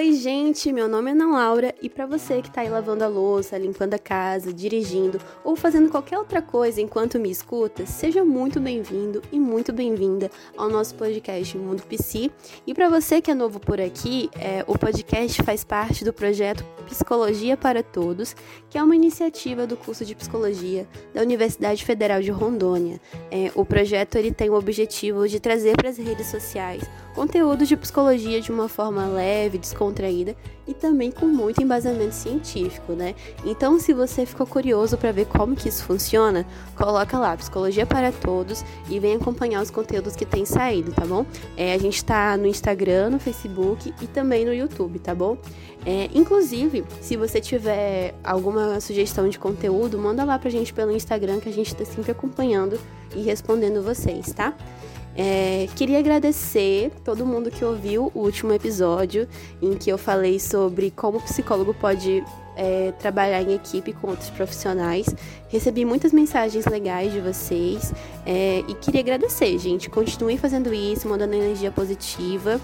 Oi, gente, meu nome é Ana Laura e para você que está aí lavando a louça, limpando a casa, dirigindo ou fazendo qualquer outra coisa enquanto me escuta, seja muito bem-vindo e muito bem-vinda ao nosso podcast Mundo PC. E para você que é novo por aqui, é, o podcast faz parte do projeto Psicologia para Todos, que é uma iniciativa do curso de Psicologia da Universidade Federal de Rondônia. É, o projeto ele tem o objetivo de trazer para as redes sociais conteúdos de psicologia de uma forma leve, descontraída e também com muito embasamento científico, né? Então, se você ficou curioso para ver como que isso funciona, coloca lá Psicologia para Todos e vem acompanhar os conteúdos que tem saído, tá bom? É, a gente está no Instagram, no Facebook e também no YouTube, tá bom? É, inclusive, se você tiver alguma sugestão de conteúdo, manda lá pra gente pelo Instagram que a gente está sempre acompanhando e respondendo vocês, tá? É, queria agradecer todo mundo que ouviu o último episódio em que eu falei sobre como o psicólogo pode é, trabalhar em equipe com outros profissionais. Recebi muitas mensagens legais de vocês é, e queria agradecer, gente. Continue fazendo isso, mandando energia positiva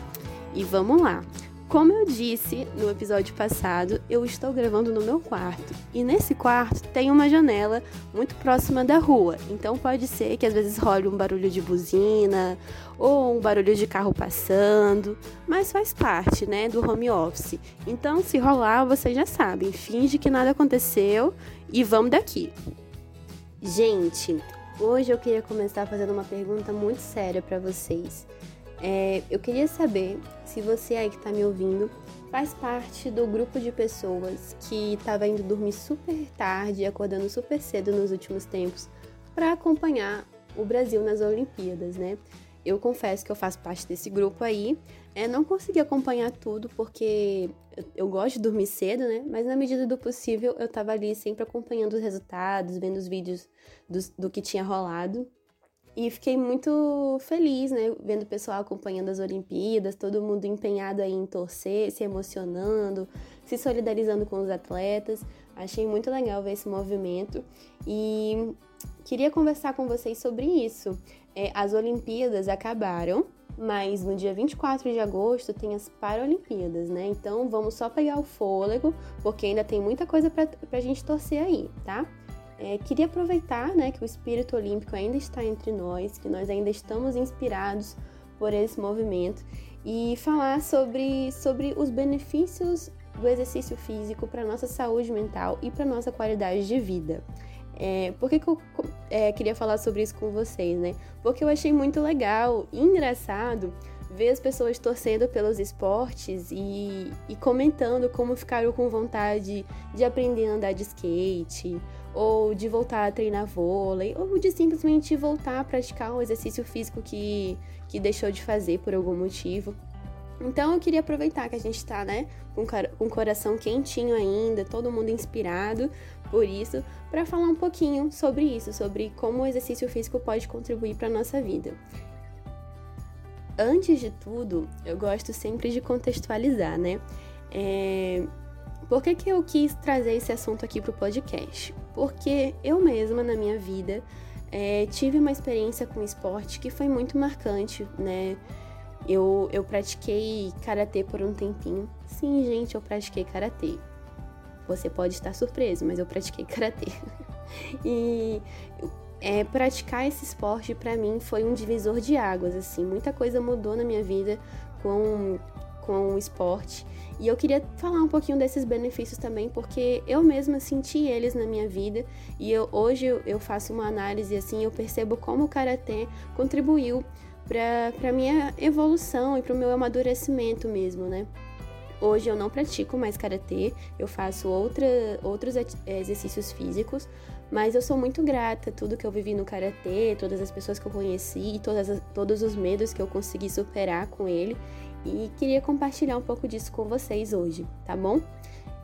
e vamos lá. Como eu disse no episódio passado, eu estou gravando no meu quarto. E nesse quarto tem uma janela muito próxima da rua. Então pode ser que às vezes role um barulho de buzina ou um barulho de carro passando, mas faz parte, né, do home office. Então, se rolar, vocês já sabem, finge que nada aconteceu e vamos daqui. Gente, hoje eu queria começar fazendo uma pergunta muito séria para vocês. É, eu queria saber se você aí que está me ouvindo faz parte do grupo de pessoas que estava indo dormir super tarde e acordando super cedo nos últimos tempos para acompanhar o Brasil nas Olimpíadas, né? Eu confesso que eu faço parte desse grupo aí. É, não consegui acompanhar tudo porque eu, gosto de dormir cedo, né? Mas na medida do possível eu estava ali sempre acompanhando os resultados, vendo os vídeos do, do que tinha rolado. E fiquei muito feliz, né, vendo o pessoal acompanhando as Olimpíadas, todo mundo empenhado aí em torcer, se emocionando, se solidarizando com os atletas. Achei muito legal ver esse movimento e queria conversar com vocês sobre isso. É, as Olimpíadas acabaram, mas no dia 24 de agosto tem as Paralimpíadas, né? Então vamos só pegar o fôlego, porque ainda tem muita coisa pra, pra gente torcer aí, tá? É, queria aproveitar né, que o espírito olímpico ainda está entre nós, que nós ainda estamos inspirados por esse movimento e falar sobre, sobre os benefícios do exercício físico para nossa saúde mental e para nossa qualidade de vida. É, por que, que eu é, queria falar sobre isso com vocês, né? Porque eu achei muito legal e engraçado ver as pessoas torcendo pelos esportes e, e comentando como ficaram com vontade de aprender a andar de skate, ou de voltar a treinar vôlei, ou de simplesmente voltar a praticar um exercício físico que, que deixou de fazer por algum motivo. Então eu queria aproveitar que a gente está, né, com, com o coração quentinho ainda, todo mundo inspirado por isso, para falar um pouquinho sobre isso, sobre como o exercício físico pode contribuir para a nossa vida. Antes de tudo, eu gosto sempre de contextualizar, né? É... Por que, que eu quis trazer esse assunto aqui para o podcast? Porque eu mesma, na minha vida, é, tive uma experiência com esporte que foi muito marcante, né? Eu, eu pratiquei karatê por um tempinho. Sim, gente, eu pratiquei karatê. Você pode estar surpreso, mas eu pratiquei karatê. e é, praticar esse esporte para mim foi um divisor de águas, assim, muita coisa mudou na minha vida com, com o esporte. E eu queria falar um pouquinho desses benefícios também, porque eu mesma senti eles na minha vida e eu, hoje eu faço uma análise assim, eu percebo como o karatê contribuiu para minha evolução e para o meu amadurecimento mesmo, né? Hoje eu não pratico mais karatê, eu faço outra, outros exercícios físicos, mas eu sou muito grata tudo que eu vivi no karatê, todas as pessoas que eu conheci, todas as, todos os medos que eu consegui superar com ele, e queria compartilhar um pouco disso com vocês hoje, tá bom?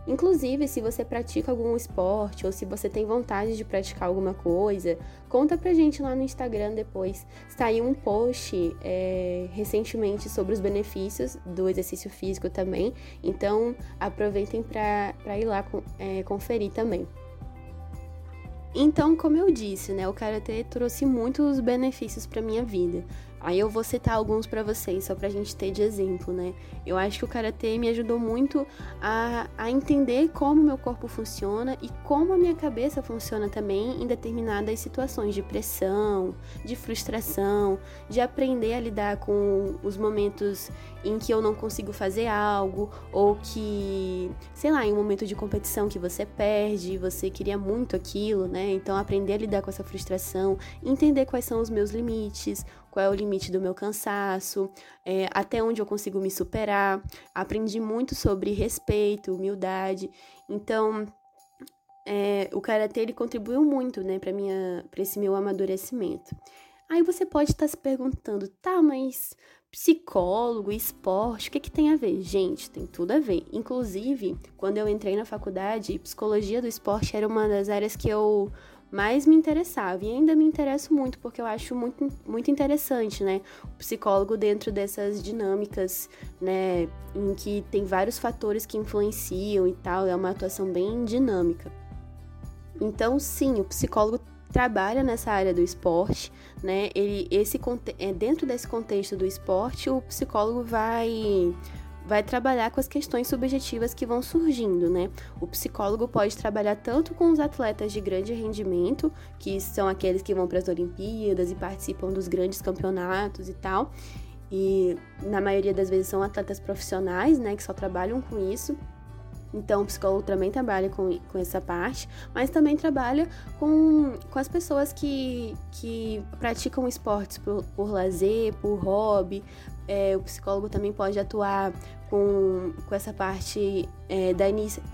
Inclusive, se você pratica algum esporte ou se você tem vontade de praticar alguma coisa, conta pra gente lá no Instagram depois. Saiu um post é, recentemente sobre os benefícios do exercício físico também, então aproveitem para ir lá é, conferir também. Então, como eu disse, né, o karatê trouxe muitos benefícios para minha vida. Aí eu vou citar alguns para vocês, só pra gente ter de exemplo, né? Eu acho que o karatê me ajudou muito a, a entender como meu corpo funciona e como a minha cabeça funciona também em determinadas situações de pressão, de frustração, de aprender a lidar com os momentos em que eu não consigo fazer algo ou que, sei lá, em um momento de competição que você perde, você queria muito aquilo, né? Então aprender a lidar com essa frustração, entender quais são os meus limites, qual é o limite do meu cansaço, é, até onde eu consigo me superar. Aprendi muito sobre respeito, humildade. Então, é, o karatê ele contribuiu muito, né, para minha, para esse meu amadurecimento. Aí você pode estar se perguntando, tá, mas psicólogo, esporte, o que, que tem a ver? Gente, tem tudo a ver. Inclusive, quando eu entrei na faculdade, psicologia do esporte era uma das áreas que eu mais me interessava. E ainda me interesso muito, porque eu acho muito, muito interessante, né? O psicólogo dentro dessas dinâmicas, né? Em que tem vários fatores que influenciam e tal, é uma atuação bem dinâmica. Então, sim, o psicólogo trabalha nessa área do esporte, né? Ele, esse, é, dentro desse contexto do esporte, o psicólogo vai vai trabalhar com as questões subjetivas que vão surgindo, né? O psicólogo pode trabalhar tanto com os atletas de grande rendimento, que são aqueles que vão para as Olimpíadas e participam dos grandes campeonatos e tal, e na maioria das vezes são atletas profissionais, né, que só trabalham com isso. Então, o psicólogo também trabalha com, com essa parte, mas também trabalha com, com as pessoas que, que praticam esportes por, por lazer, por hobby, é, o psicólogo também pode atuar com, com essa parte é, da,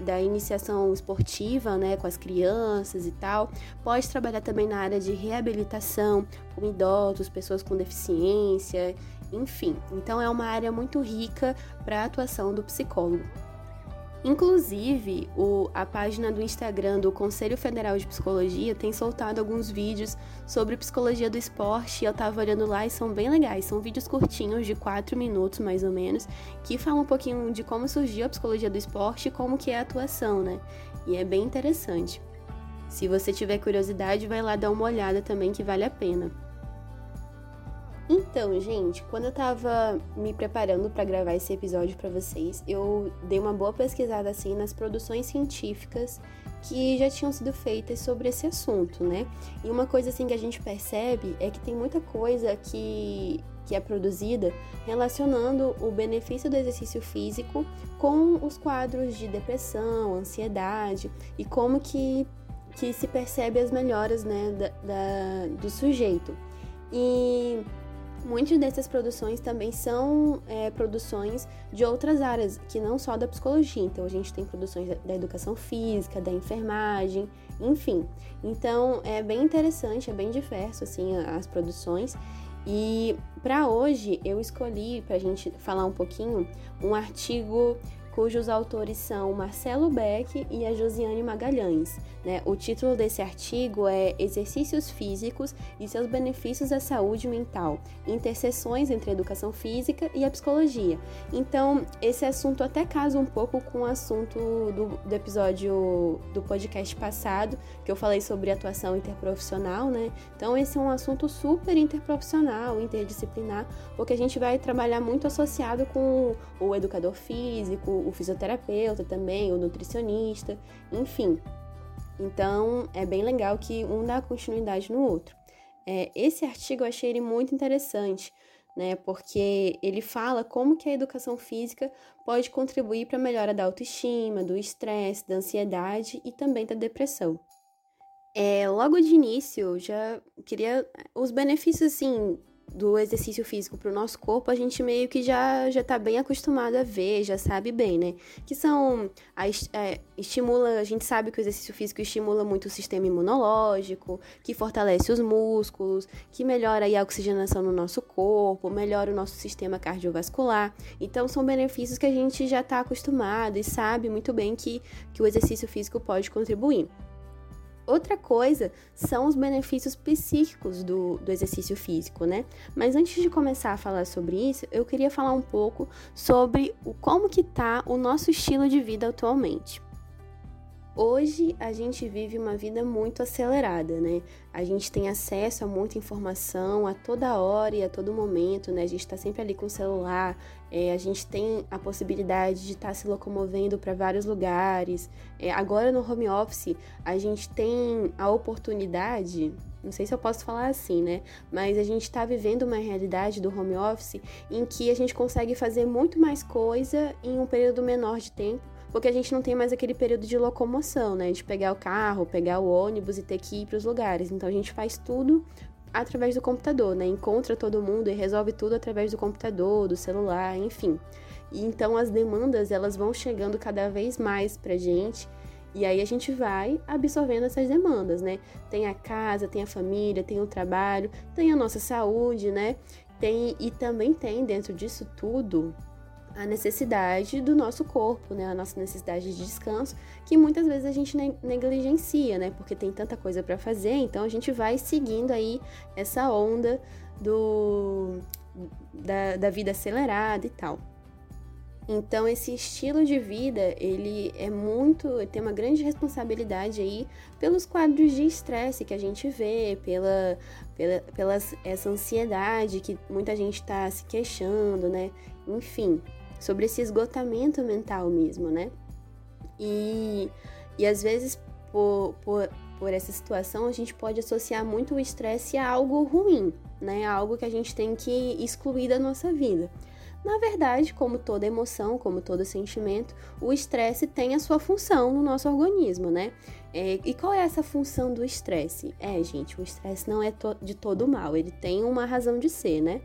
da iniciação esportiva, né, com as crianças e tal. Pode trabalhar também na área de reabilitação, com idosos, pessoas com deficiência, enfim. Então, é uma área muito rica para a atuação do psicólogo. Inclusive, o, a página do Instagram do Conselho Federal de Psicologia tem soltado alguns vídeos sobre psicologia do esporte eu tava olhando lá e são bem legais. São vídeos curtinhos, de 4 minutos mais ou menos, que falam um pouquinho de como surgiu a psicologia do esporte e como que é a atuação, né? E é bem interessante. Se você tiver curiosidade, vai lá dar uma olhada também que vale a pena. Então, gente, quando eu tava me preparando para gravar esse episódio para vocês, eu dei uma boa pesquisada assim nas produções científicas que já tinham sido feitas sobre esse assunto, né? E uma coisa assim que a gente percebe é que tem muita coisa que que é produzida relacionando o benefício do exercício físico com os quadros de depressão, ansiedade e como que, que se percebe as melhoras né, da, da do sujeito. E Muitas dessas produções também são é, produções de outras áreas, que não só da psicologia. Então, a gente tem produções da educação física, da enfermagem, enfim. Então, é bem interessante, é bem diverso, assim, as produções. E para hoje, eu escolhi, para a gente falar um pouquinho, um artigo cujos autores são Marcelo Beck e a Josiane Magalhães. Né? O título desse artigo é Exercícios Físicos e seus benefícios à saúde mental, interseções entre a educação física e a psicologia. Então, esse assunto até casa um pouco com o assunto do, do episódio do podcast passado, que eu falei sobre atuação interprofissional, né? Então, esse é um assunto super interprofissional, interdisciplinar, porque a gente vai trabalhar muito associado com o educador físico, o fisioterapeuta também, o nutricionista, enfim. Então, é bem legal que um dá continuidade no outro. É, esse artigo eu achei ele muito interessante, né? Porque ele fala como que a educação física pode contribuir para a melhora da autoestima, do estresse, da ansiedade e também da depressão. É, logo de início, já queria os benefícios assim do exercício físico para o nosso corpo, a gente meio que já já está bem acostumado a ver, já sabe bem, né? Que são a, é, estimula, a gente sabe que o exercício físico estimula muito o sistema imunológico, que fortalece os músculos, que melhora a oxigenação no nosso corpo, melhora o nosso sistema cardiovascular. Então são benefícios que a gente já está acostumado e sabe muito bem que, que o exercício físico pode contribuir. Outra coisa são os benefícios psíquicos do, do exercício físico, né? Mas antes de começar a falar sobre isso, eu queria falar um pouco sobre o, como que tá o nosso estilo de vida atualmente. Hoje a gente vive uma vida muito acelerada, né? A gente tem acesso a muita informação a toda hora e a todo momento, né? A gente está sempre ali com o celular, é, a gente tem a possibilidade de estar tá se locomovendo para vários lugares. É, agora no home office a gente tem a oportunidade, não sei se eu posso falar assim, né? Mas a gente está vivendo uma realidade do home office em que a gente consegue fazer muito mais coisa em um período menor de tempo porque a gente não tem mais aquele período de locomoção, né? De pegar o carro, pegar o ônibus e ter que ir para os lugares. Então a gente faz tudo através do computador, né? Encontra todo mundo e resolve tudo através do computador, do celular, enfim. E então as demandas elas vão chegando cada vez mais pra gente. E aí a gente vai absorvendo essas demandas, né? Tem a casa, tem a família, tem o trabalho, tem a nossa saúde, né? Tem e também tem dentro disso tudo a necessidade do nosso corpo, né? A nossa necessidade de descanso, que muitas vezes a gente negligencia, né? Porque tem tanta coisa para fazer, então a gente vai seguindo aí essa onda do da, da vida acelerada e tal. Então esse estilo de vida, ele é muito, tem uma grande responsabilidade aí pelos quadros de estresse que a gente vê, pela, pela, pela essa ansiedade que muita gente está se queixando, né? Enfim, sobre esse esgotamento mental mesmo, né? E, e às vezes, por, por, por essa situação, a gente pode associar muito o estresse a algo ruim, né? Algo que a gente tem que excluir da nossa vida. Na verdade, como toda emoção, como todo sentimento, o estresse tem a sua função no nosso organismo, né? É, e qual é essa função do estresse? É, gente, o estresse não é to de todo mal, ele tem uma razão de ser, né?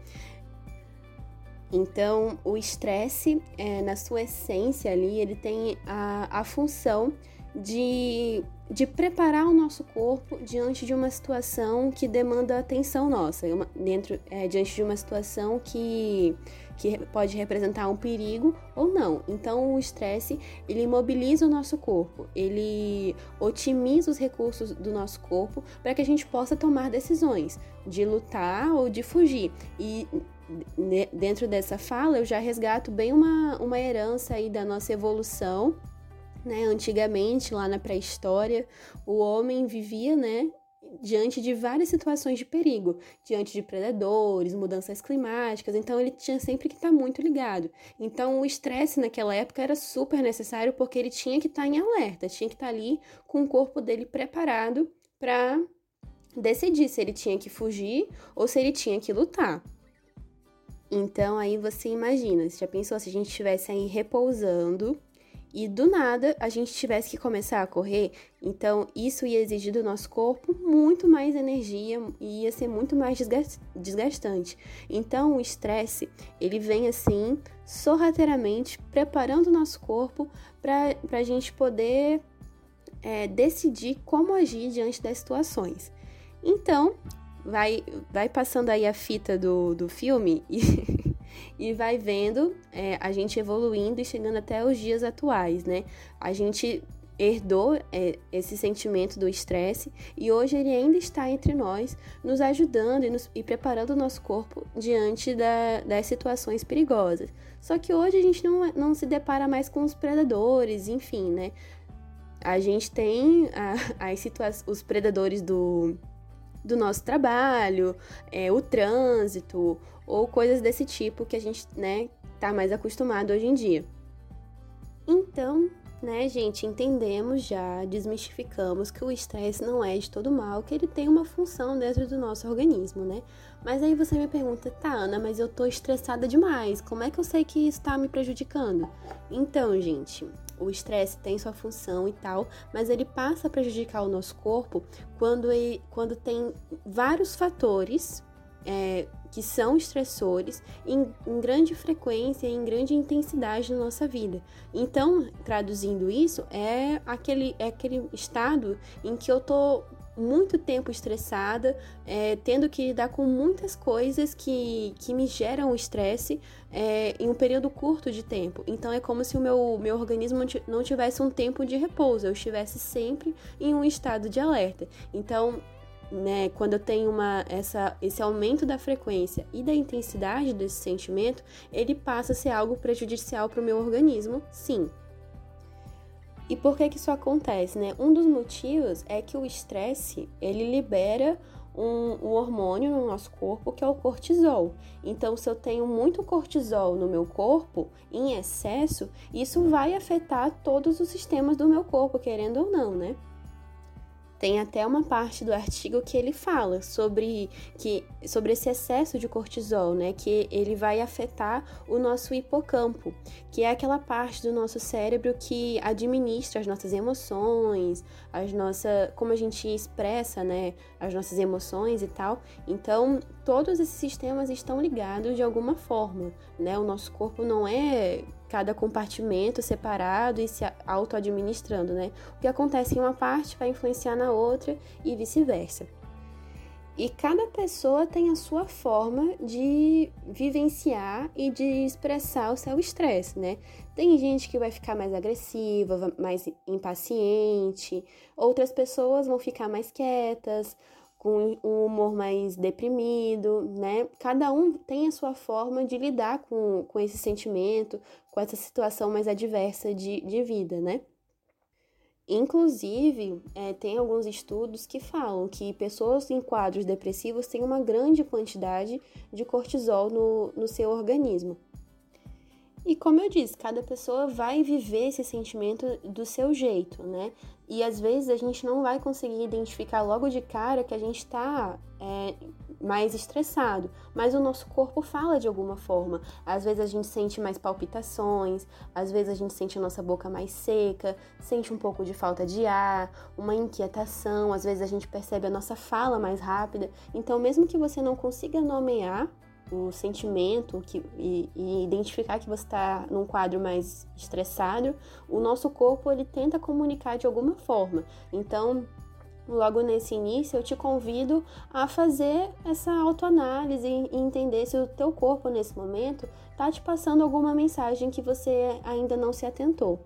Então, o estresse, é, na sua essência ali, ele tem a, a função de, de preparar o nosso corpo diante de uma situação que demanda atenção nossa, uma, dentro, é, diante de uma situação que, que pode representar um perigo ou não. Então, o estresse, ele mobiliza o nosso corpo, ele otimiza os recursos do nosso corpo para que a gente possa tomar decisões de lutar ou de fugir. E dentro dessa fala, eu já resgato bem uma, uma herança aí da nossa evolução. Né? Antigamente, lá na pré-história, o homem vivia né, diante de várias situações de perigo, diante de predadores, mudanças climáticas, então ele tinha sempre que estar tá muito ligado. Então o estresse naquela época era super necessário porque ele tinha que estar tá em alerta, tinha que estar tá ali com o corpo dele preparado para decidir se ele tinha que fugir ou se ele tinha que lutar. Então aí você imagina, você já pensou se a gente estivesse aí repousando e do nada a gente tivesse que começar a correr, então isso ia exigir do nosso corpo muito mais energia e ia ser muito mais desgastante. Então o estresse, ele vem assim, sorrateiramente, preparando o nosso corpo para a gente poder é, decidir como agir diante das situações. Então, vai, vai passando aí a fita do, do filme e, e vai vendo é, a gente evoluindo e chegando até os dias atuais, né? A gente herdou é, esse sentimento do estresse e hoje ele ainda está entre nós, nos ajudando e, nos, e preparando o nosso corpo diante da, das situações perigosas. Só que hoje a gente não, não se depara mais com os predadores, enfim, né? A gente tem a, as os predadores do, do nosso trabalho, é, o trânsito ou coisas desse tipo que a gente, né, tá mais acostumado hoje em dia. Então, né, gente, entendemos já, desmistificamos que o estresse não é de todo mal, que ele tem uma função dentro do nosso organismo, né? Mas aí você me pergunta, tá, Ana, mas eu tô estressada demais, como é que eu sei que isso tá me prejudicando? Então, gente, o estresse tem sua função e tal, mas ele passa a prejudicar o nosso corpo quando, ele, quando tem vários fatores é, que são estressores em, em, grande frequência, em grande intensidade na nossa vida. Então, traduzindo isso, é aquele, é aquele estado em que eu tô muito tempo estressada, é, tendo que lidar com muitas coisas que, que me geram estresse é, em um período curto de tempo. Então é como se o meu, meu organismo não tivesse um tempo de repouso, eu estivesse sempre em um estado de alerta. Então, né, quando eu tenho uma, essa, esse aumento da frequência e da intensidade desse sentimento, ele passa a ser algo prejudicial para o meu organismo, sim. E por que que isso acontece, né? Um dos motivos é que o estresse, ele libera um, um, hormônio no nosso corpo que é o cortisol. Então, se eu tenho muito cortisol no meu corpo, em excesso, isso vai afetar todos os sistemas do meu corpo, querendo ou não, né? Tem até uma parte do artigo que ele fala sobre, que, sobre esse excesso de cortisol, né? Que ele vai afetar o nosso hipocampo, que é aquela parte do nosso cérebro que administra as nossas emoções, as nossas, como a gente expressa, né? As nossas emoções e tal. Então, todos esses sistemas estão ligados de alguma forma, né? O nosso corpo não é cada compartimento separado e se auto-administrando, né? O que acontece em uma parte vai influenciar na outra e vice-versa. E cada pessoa tem a sua forma de vivenciar e de expressar o seu estresse, né? Tem gente que vai ficar mais agressiva, mais impaciente, outras pessoas vão ficar mais quietas, com um humor mais deprimido, né? Cada um tem a sua forma de lidar com, com esse sentimento, com essa situação mais adversa de, de vida, né? Inclusive, é, tem alguns estudos que falam que pessoas em quadros depressivos têm uma grande quantidade de cortisol no, no seu organismo. E como eu disse, cada pessoa vai viver esse sentimento do seu jeito, né? E às vezes a gente não vai conseguir identificar logo de cara que a gente está é, mais estressado, mas o nosso corpo fala de alguma forma. Às vezes a gente sente mais palpitações, às vezes a gente sente a nossa boca mais seca, sente um pouco de falta de ar, uma inquietação, às vezes a gente percebe a nossa fala mais rápida. Então, mesmo que você não consiga nomear o sentimento que, e, e identificar que você está num quadro mais estressado, o nosso corpo ele tenta comunicar de alguma forma. Então, logo nesse início, eu te convido a fazer essa autoanálise e entender se o teu corpo nesse momento está te passando alguma mensagem que você ainda não se atentou.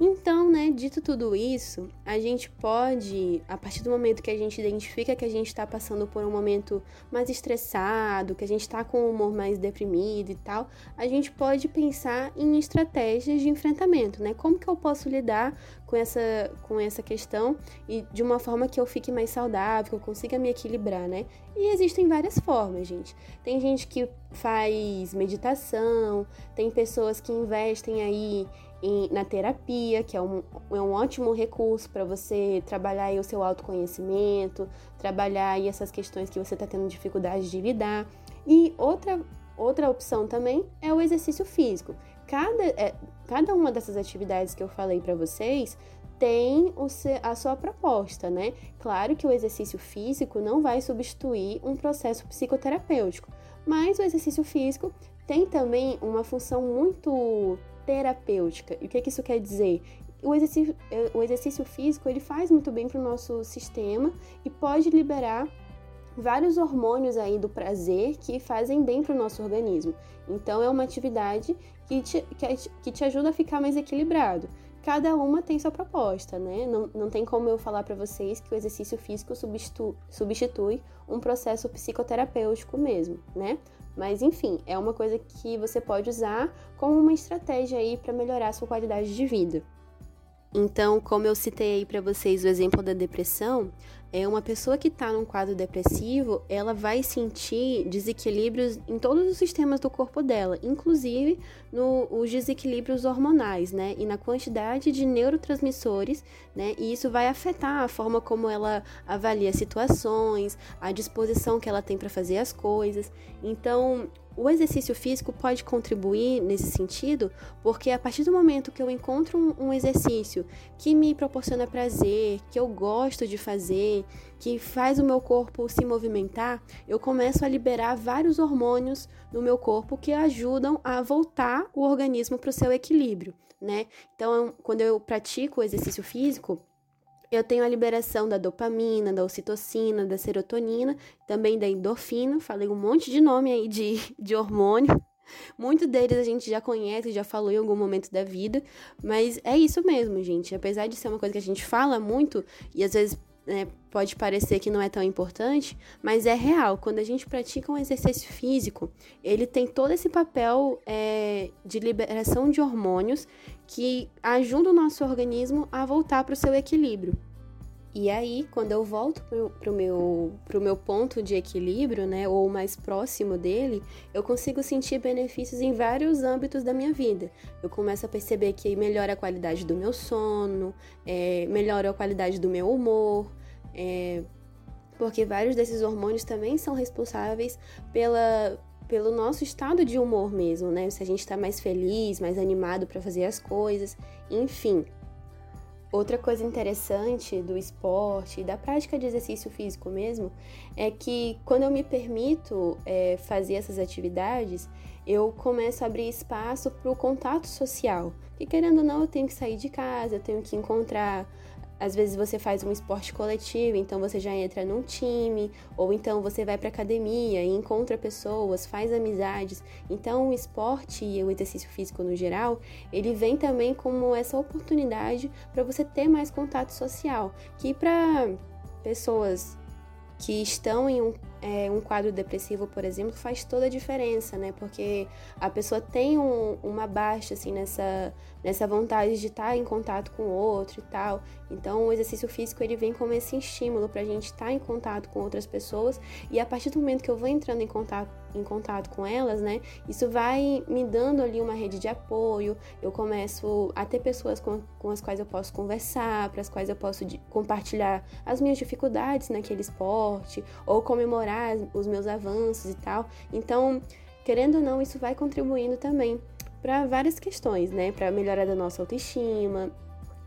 Então, né, dito tudo isso, a gente pode, a partir do momento que a gente identifica que a gente está passando por um momento mais estressado, que a gente está com o humor mais deprimido e tal, a gente pode pensar em estratégias de enfrentamento, né? Como que eu posso lidar com essa, com essa questão e de uma forma que eu fique mais saudável, que eu consiga me equilibrar, né? E existem várias formas, gente. Tem gente que faz meditação, tem pessoas que investem aí em, na terapia, que é um, é um ótimo recurso para você trabalhar aí o seu autoconhecimento, trabalhar aí essas questões que você está tendo dificuldade de lidar. E outra, outra opção também é o exercício físico. Cada, é, cada uma dessas atividades que eu falei para vocês tem a sua proposta, né? Claro que o exercício físico não vai substituir um processo psicoterapêutico, mas o exercício físico tem também uma função muito terapêutica. E o que, que isso quer dizer? O exercício, o exercício físico ele faz muito bem para o nosso sistema e pode liberar vários hormônios aí do prazer que fazem bem para o nosso organismo. Então é uma atividade que te, que, que te ajuda a ficar mais equilibrado. Cada uma tem sua proposta, né? Não, não tem como eu falar para vocês que o exercício físico substitu, substitui um processo psicoterapêutico mesmo, né? Mas enfim, é uma coisa que você pode usar como uma estratégia aí para melhorar a sua qualidade de vida. Então, como eu citei aí para vocês o exemplo da depressão, é uma pessoa que está num quadro depressivo, ela vai sentir desequilíbrios em todos os sistemas do corpo dela, inclusive nos desequilíbrios hormonais, né? E na quantidade de neurotransmissores, né? E isso vai afetar a forma como ela avalia situações, a disposição que ela tem para fazer as coisas. Então, o exercício físico pode contribuir nesse sentido, porque a partir do momento que eu encontro um, exercício que me proporciona prazer, que eu gosto de fazer, que faz o meu corpo se movimentar, eu começo a liberar vários hormônios no meu corpo que ajudam a voltar o organismo para o seu equilíbrio, né? Então, quando eu pratico o exercício físico, eu tenho a liberação da dopamina, da ocitocina, da serotonina, também da endorfina. Falei um monte de nome aí de, de hormônio. Muitos deles a gente já conhece, já falou em algum momento da vida, mas é isso mesmo, gente. Apesar de ser uma coisa que a gente fala muito e às vezes né, pode parecer que não é tão importante, mas é real. Quando a gente pratica um exercício físico, ele tem todo esse papel é, de liberação de hormônios que ajudam o nosso organismo a voltar para o seu equilíbrio. E aí, quando eu volto para o meu, pro meu ponto de equilíbrio, né, ou mais próximo dele, eu consigo sentir benefícios em vários âmbitos da minha vida. Eu começo a perceber que melhora a qualidade do meu sono, é, melhora a qualidade do meu humor, é, porque vários desses hormônios também são responsáveis pela, pelo nosso estado de humor mesmo, né? Se a gente está mais feliz, mais animado para fazer as coisas, enfim. Outra coisa interessante do esporte da prática de exercício físico mesmo é que quando eu me permito é, fazer essas atividades, eu começo a abrir espaço para o contato social. E querendo ou não, eu tenho que sair de casa, eu tenho que encontrar às vezes você faz um esporte coletivo, então você já entra num time, ou então você vai para academia e encontra pessoas, faz amizades. Então o esporte e o exercício físico no geral, ele vem também como essa oportunidade para você ter mais contato social, que para pessoas que estão em um, é, um, quadro depressivo, por exemplo, faz toda a diferença, né? Porque a pessoa tem um, uma baixa, assim, nessa, nessa vontade de estar em contato com o outro e tal. Então, o exercício físico, ele vem como esse estímulo para a gente estar em contato com outras pessoas. E a partir do momento que eu vou entrando em contato, em contato com elas, né? Isso vai me dando ali uma rede de apoio. Eu começo a ter pessoas com, com as quais eu posso conversar, para as quais eu posso de, compartilhar as minhas dificuldades naquele esporte, ou comemorar os meus avanços e tal. Então, querendo ou não, isso vai contribuindo também para várias questões, né? Para melhorar da nossa autoestima,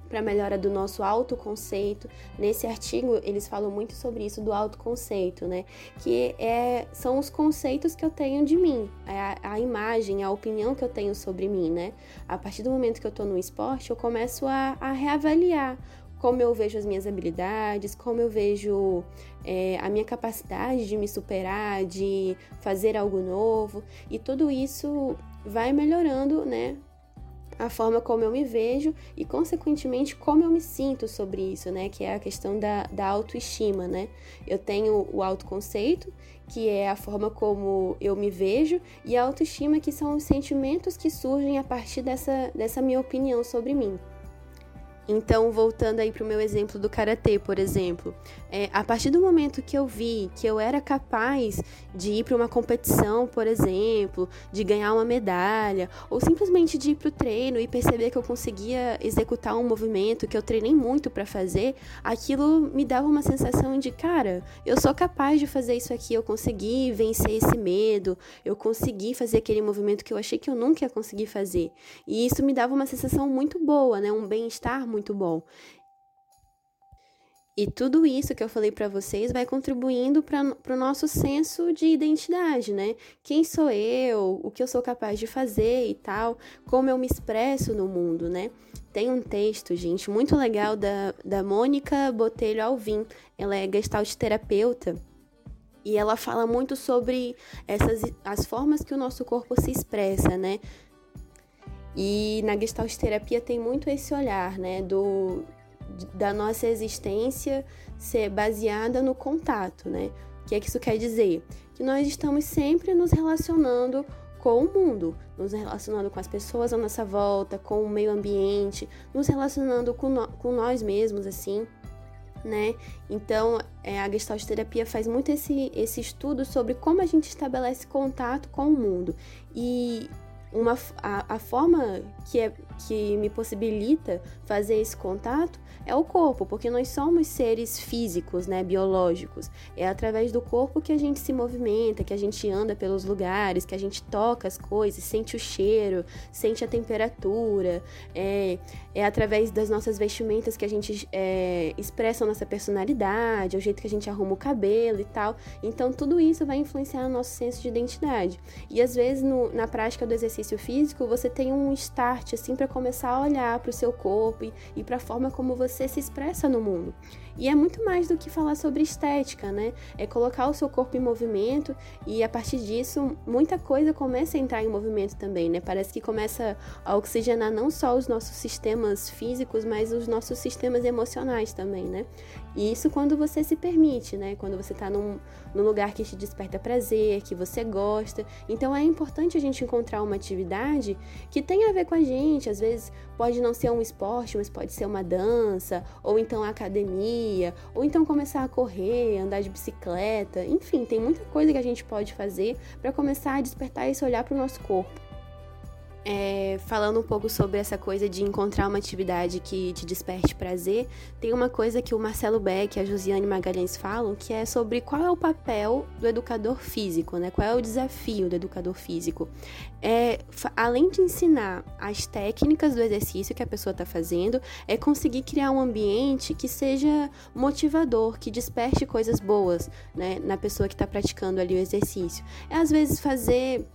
para melhora do nosso autoconceito. Nesse artigo, eles falam muito sobre isso do autoconceito, né? Que é, são os conceitos que eu tenho de mim, é a, a imagem, a opinião que eu tenho sobre mim, né? A partir do momento que eu tô no esporte, eu começo a, a reavaliar como eu vejo as minhas habilidades, como eu vejo é, a minha capacidade de me superar, de fazer algo novo, e tudo isso vai melhorando, né, a forma como eu me vejo e, consequentemente, como eu me sinto sobre isso, né? Que é a questão da, da autoestima, né? Eu tenho o autoconceito, que é a forma como eu me vejo, e a autoestima, que são os sentimentos que surgem a partir dessa, dessa minha opinião sobre mim. Então, voltando aí para o meu exemplo do karatê, por exemplo, é, a partir do momento que eu vi que eu era capaz de ir para uma competição, por exemplo, de ganhar uma medalha, ou simplesmente de ir para o treino e perceber que eu conseguia executar um movimento que eu treinei muito para fazer, aquilo me dava uma sensação de, cara, eu sou capaz de fazer isso aqui, eu consegui vencer esse medo, eu consegui fazer aquele movimento que eu achei que eu nunca ia conseguir fazer. E isso me dava uma sensação muito boa, né? Um bem-estar muito muito bom. E tudo isso que eu falei para vocês vai contribuindo para o nosso senso de identidade, né? Quem sou eu, o que eu sou capaz de fazer e tal, como eu me expresso no mundo, né? Tem um texto, gente, muito legal da, da Mônica Botelho Alvim. Ela é gestalt terapeuta e ela fala muito sobre essas as formas que o nosso corpo se expressa, né? E na Gestalt terapia tem muito esse olhar, né, do da nossa existência ser baseada no contato, né? O que é que isso quer dizer? Que nós estamos sempre nos relacionando com o mundo, nos relacionando com as pessoas à nossa volta, com o meio ambiente, nos relacionando com, no, com nós mesmos, assim, né? Então, é, a Gestalt terapia faz muito esse, esse estudo sobre como a gente estabelece contato com o mundo. E uma, a, a forma que, é, que me possibilita fazer esse contato é o corpo, porque nós somos seres físicos, né, biológicos. É através do corpo que a gente se movimenta, que a gente anda pelos lugares, que a gente toca as coisas, sente o cheiro, sente a temperatura. É, é através das nossas vestimentas que a gente é, expressa a nossa personalidade, o jeito que a gente arruma o cabelo e tal. Então, tudo isso vai influenciar o nosso senso de identidade. E às vezes, no, na prática do exercício físico, você tem um start, assim, para começar a olhar para o seu corpo e, e para a forma como você se expressa no mundo. E é muito mais do que falar sobre estética, né? É colocar o seu corpo em movimento e a partir disso muita coisa começa a entrar em movimento também, né? Parece que começa a oxigenar não só os nossos sistemas físicos, mas os nossos sistemas emocionais também, né? E isso quando você se permite, né? Quando você tá num, num lugar que te desperta prazer, que você gosta. Então é importante a gente encontrar uma atividade que tenha a ver com a gente. Às vezes pode não ser um esporte, mas pode ser uma dança, ou então a academia, ou então começar a correr, andar de bicicleta. Enfim, tem muita coisa que a gente pode fazer para começar a despertar esse olhar para o nosso corpo é, falando um pouco sobre essa coisa de encontrar uma atividade que te desperte prazer, tem uma coisa que o Marcelo Beck e a Josiane Magalhães falam, que é sobre qual é o papel do educador físico, né? Qual é o desafio do educador físico? É, além de ensinar as técnicas do exercício que a pessoa está fazendo, é conseguir criar um ambiente que seja motivador, que desperte coisas boas, né? Na pessoa que está praticando ali o exercício. É às vezes fazer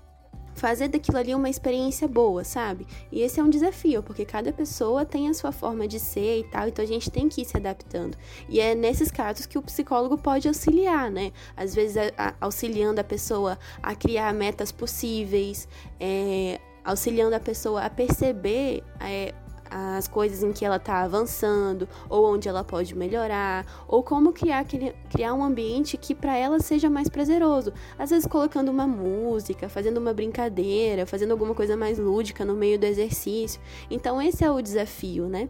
fazer daquilo ali uma experiência boa, sabe? E esse é um desafio, porque cada pessoa tem a sua forma de ser e tal, então a gente tem que ir se adaptando. E é nesses casos que o psicólogo pode auxiliar, né? Às vezes a, a, auxiliando a pessoa a criar metas possíveis, é, auxiliando a pessoa a perceber é, as coisas em que ela está avançando, ou onde ela pode melhorar, ou como criar, criar um ambiente que para ela seja mais prazeroso. Às vezes colocando uma música, fazendo uma brincadeira, fazendo alguma coisa mais lúdica no meio do exercício. Então esse é o desafio, né?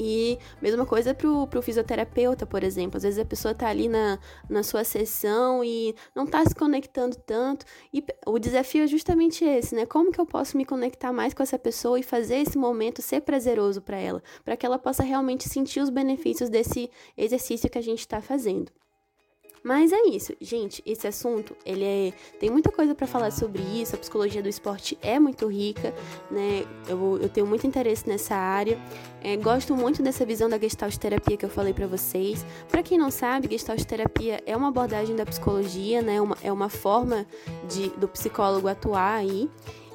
E mesma coisa pro, pro fisioterapeuta, por exemplo. Às vezes a pessoa tá ali na, na sua sessão e não tá se conectando tanto. E o desafio é justamente esse, né? Como que eu posso me conectar mais com essa pessoa e fazer esse momento ser prazeroso para ela, para que ela possa realmente sentir os benefícios desse exercício que a gente está fazendo. Mas é isso, gente. Esse assunto, ele é, tem muita coisa para falar sobre isso. A psicologia do esporte é muito rica, né? Eu, eu tenho muito interesse nessa área. É, gosto muito dessa visão da Gestalt terapia que eu falei para vocês. Para quem não sabe, Gestalt terapia é uma abordagem da psicologia, né? Uma, é uma forma de, do psicólogo atuar aí.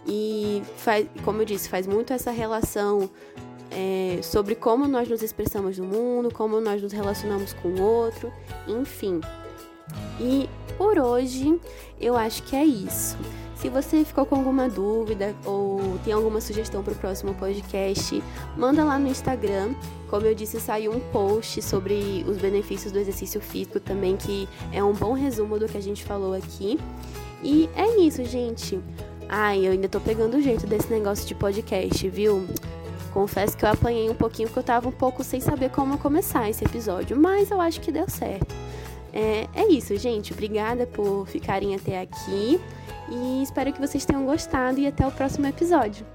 E faz, como eu disse, faz muito essa relação é, sobre como nós nos expressamos no mundo, como nós nos relacionamos com o outro, enfim. E por hoje eu acho que é isso. Se você ficou com alguma dúvida ou tem alguma sugestão para o próximo podcast, manda lá no Instagram. Como eu disse, saiu um post sobre os benefícios do exercício físico também, que é um bom resumo do que a gente falou aqui. E é isso, gente. Ai, eu ainda tô pegando o jeito desse negócio de podcast, viu? Confesso que eu apanhei um pouquinho porque eu tava um pouco sem saber como começar esse episódio, mas eu acho que deu certo. É, é isso, gente. Obrigada por ficarem até aqui e espero que vocês tenham gostado e até o próximo episódio.